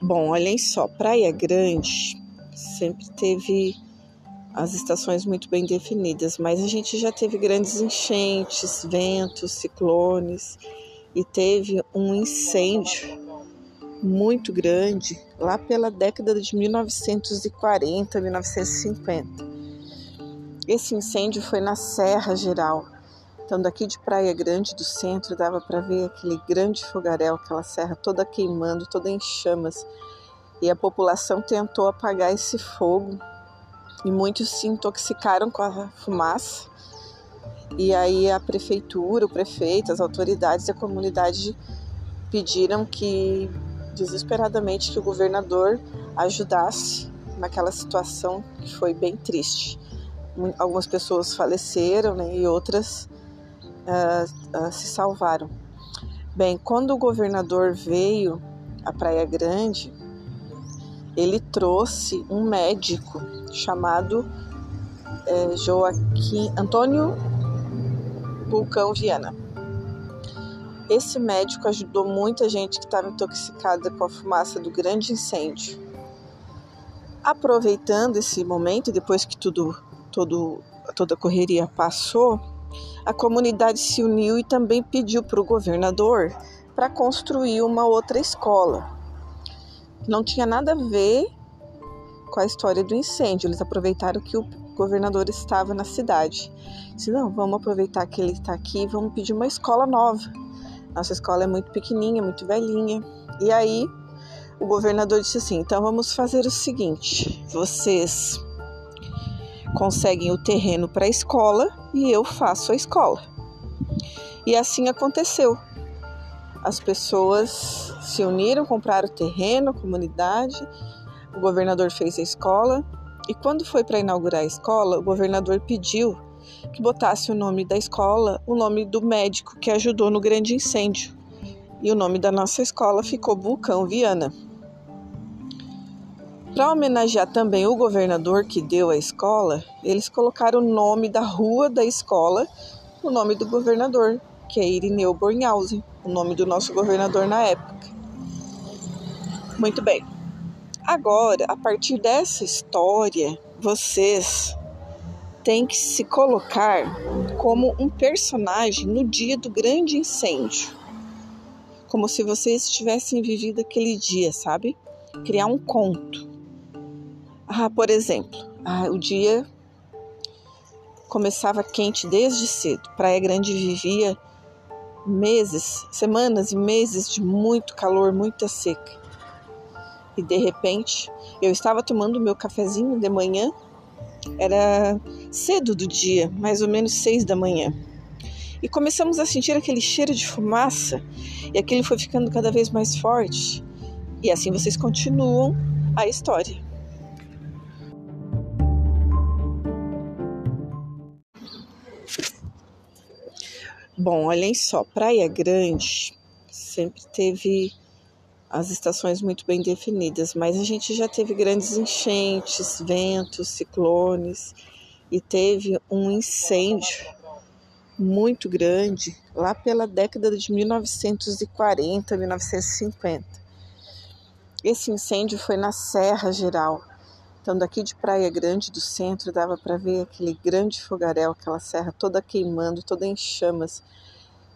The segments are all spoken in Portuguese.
Bom, olhem só, Praia Grande sempre teve as estações muito bem definidas, mas a gente já teve grandes enchentes, ventos, ciclones e teve um incêndio muito grande lá pela década de 1940, 1950. Esse incêndio foi na Serra Geral. Então, daqui de Praia Grande do centro, dava para ver aquele grande fogaréu, aquela serra toda queimando, toda em chamas. E a população tentou apagar esse fogo e muitos se intoxicaram com a fumaça. E aí a prefeitura, o prefeito, as autoridades e a comunidade pediram que desesperadamente que o governador ajudasse naquela situação que foi bem triste. Algumas pessoas faleceram né, e outras uh, uh, se salvaram. Bem, quando o governador veio à Praia Grande, ele trouxe um médico chamado é, Joaquim Antônio Vulcão Viana. Esse médico ajudou muita gente que estava intoxicada com a fumaça do grande incêndio. Aproveitando esse momento, depois que tudo, todo, toda a correria passou, a comunidade se uniu e também pediu para o governador para construir uma outra escola. Não tinha nada a ver com a história do incêndio. Eles aproveitaram que o governador estava na cidade. Disse, não, vamos aproveitar que ele está aqui e vamos pedir uma escola nova. Nossa escola é muito pequenininha, muito velhinha. E aí o governador disse assim: então vamos fazer o seguinte: vocês conseguem o terreno para a escola e eu faço a escola. E assim aconteceu. As pessoas se uniram, compraram o terreno, a comunidade, o governador fez a escola. E quando foi para inaugurar a escola, o governador pediu que botasse o nome da escola, o nome do médico que ajudou no grande incêndio. E o nome da nossa escola ficou Vulcão Viana. Para homenagear também o governador que deu a escola, eles colocaram o nome da rua da escola, o nome do governador, que é Irineu Bornhausen, o nome do nosso governador na época. Muito bem. Agora, a partir dessa história, vocês tem que se colocar como um personagem no dia do grande incêndio. Como se vocês tivessem vivido aquele dia, sabe? Criar um conto. Ah, por exemplo, ah, o dia começava quente desde cedo. Praia Grande vivia meses, semanas e meses de muito calor, muita seca. E de repente, eu estava tomando meu cafezinho de manhã era cedo do dia, mais ou menos seis da manhã. E começamos a sentir aquele cheiro de fumaça e aquilo foi ficando cada vez mais forte. E assim vocês continuam a história. Bom, olhem só, Praia Grande sempre teve as estações muito bem definidas, mas a gente já teve grandes enchentes, ventos, ciclones e teve um incêndio muito grande lá pela década de 1940, 1950. Esse incêndio foi na Serra Geral. Então, daqui de Praia Grande do centro, dava para ver aquele grande fogaréu, aquela serra toda queimando, toda em chamas.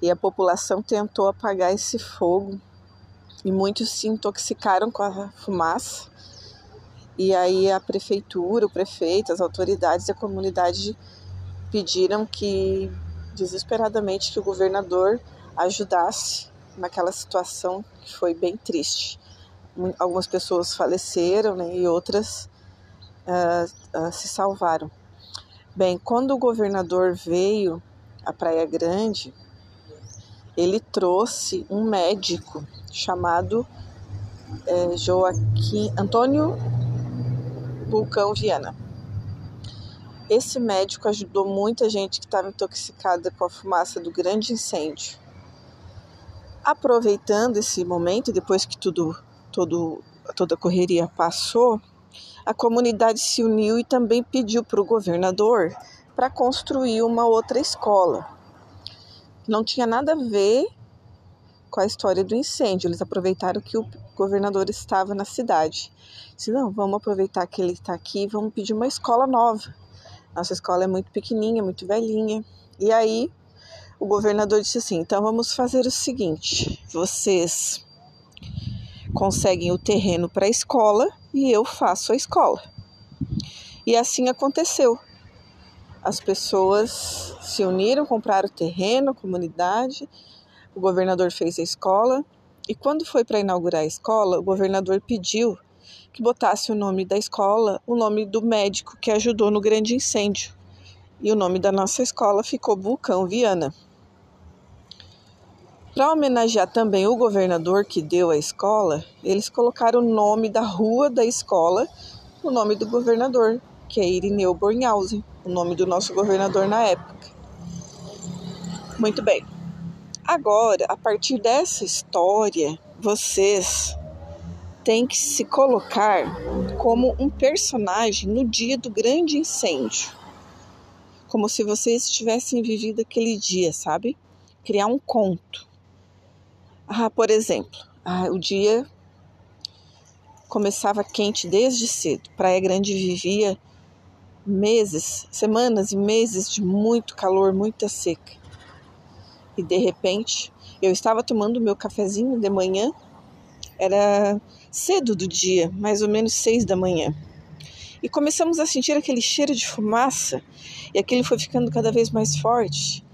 E a população tentou apagar esse fogo e muitos se intoxicaram com a fumaça. E aí a prefeitura, o prefeito, as autoridades e a comunidade pediram que desesperadamente que o governador ajudasse naquela situação que foi bem triste. Algumas pessoas faleceram né, e outras uh, uh, se salvaram. Bem, quando o governador veio à Praia Grande, ele trouxe um médico chamado é, Joaquim Antônio Vulcão Viana. Esse médico ajudou muita gente que estava intoxicada com a fumaça do grande incêndio. Aproveitando esse momento, depois que tudo, todo, toda a correria passou, a comunidade se uniu e também pediu para o governador para construir uma outra escola. Não tinha nada a ver com a história do incêndio. Eles aproveitaram que o governador estava na cidade. Se não, vamos aproveitar que ele está aqui, vamos pedir uma escola nova. Nossa escola é muito pequenininha, muito velhinha. E aí o governador disse assim: então vamos fazer o seguinte: vocês conseguem o terreno para a escola e eu faço a escola. E assim aconteceu. As pessoas se uniram, compraram o terreno, a comunidade, o governador fez a escola. E quando foi para inaugurar a escola, o governador pediu que botasse o nome da escola, o nome do médico que ajudou no grande incêndio. E o nome da nossa escola ficou Vulcão Viana. Para homenagear também o governador que deu a escola, eles colocaram o nome da rua da escola, o nome do governador, que é Irineu Bornhausen, o nome do nosso governador na época. Muito bem. Agora, a partir dessa história, vocês têm que se colocar como um personagem no dia do grande incêndio. Como se vocês tivessem vivido aquele dia, sabe? Criar um conto. Ah, por exemplo, ah, o dia começava quente desde cedo. Praia Grande vivia meses, semanas e meses de muito calor, muita seca. E de repente, eu estava tomando meu cafezinho de manhã, era cedo do dia, mais ou menos seis da manhã. E começamos a sentir aquele cheiro de fumaça, e aquele foi ficando cada vez mais forte.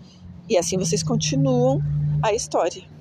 E assim vocês continuam a história.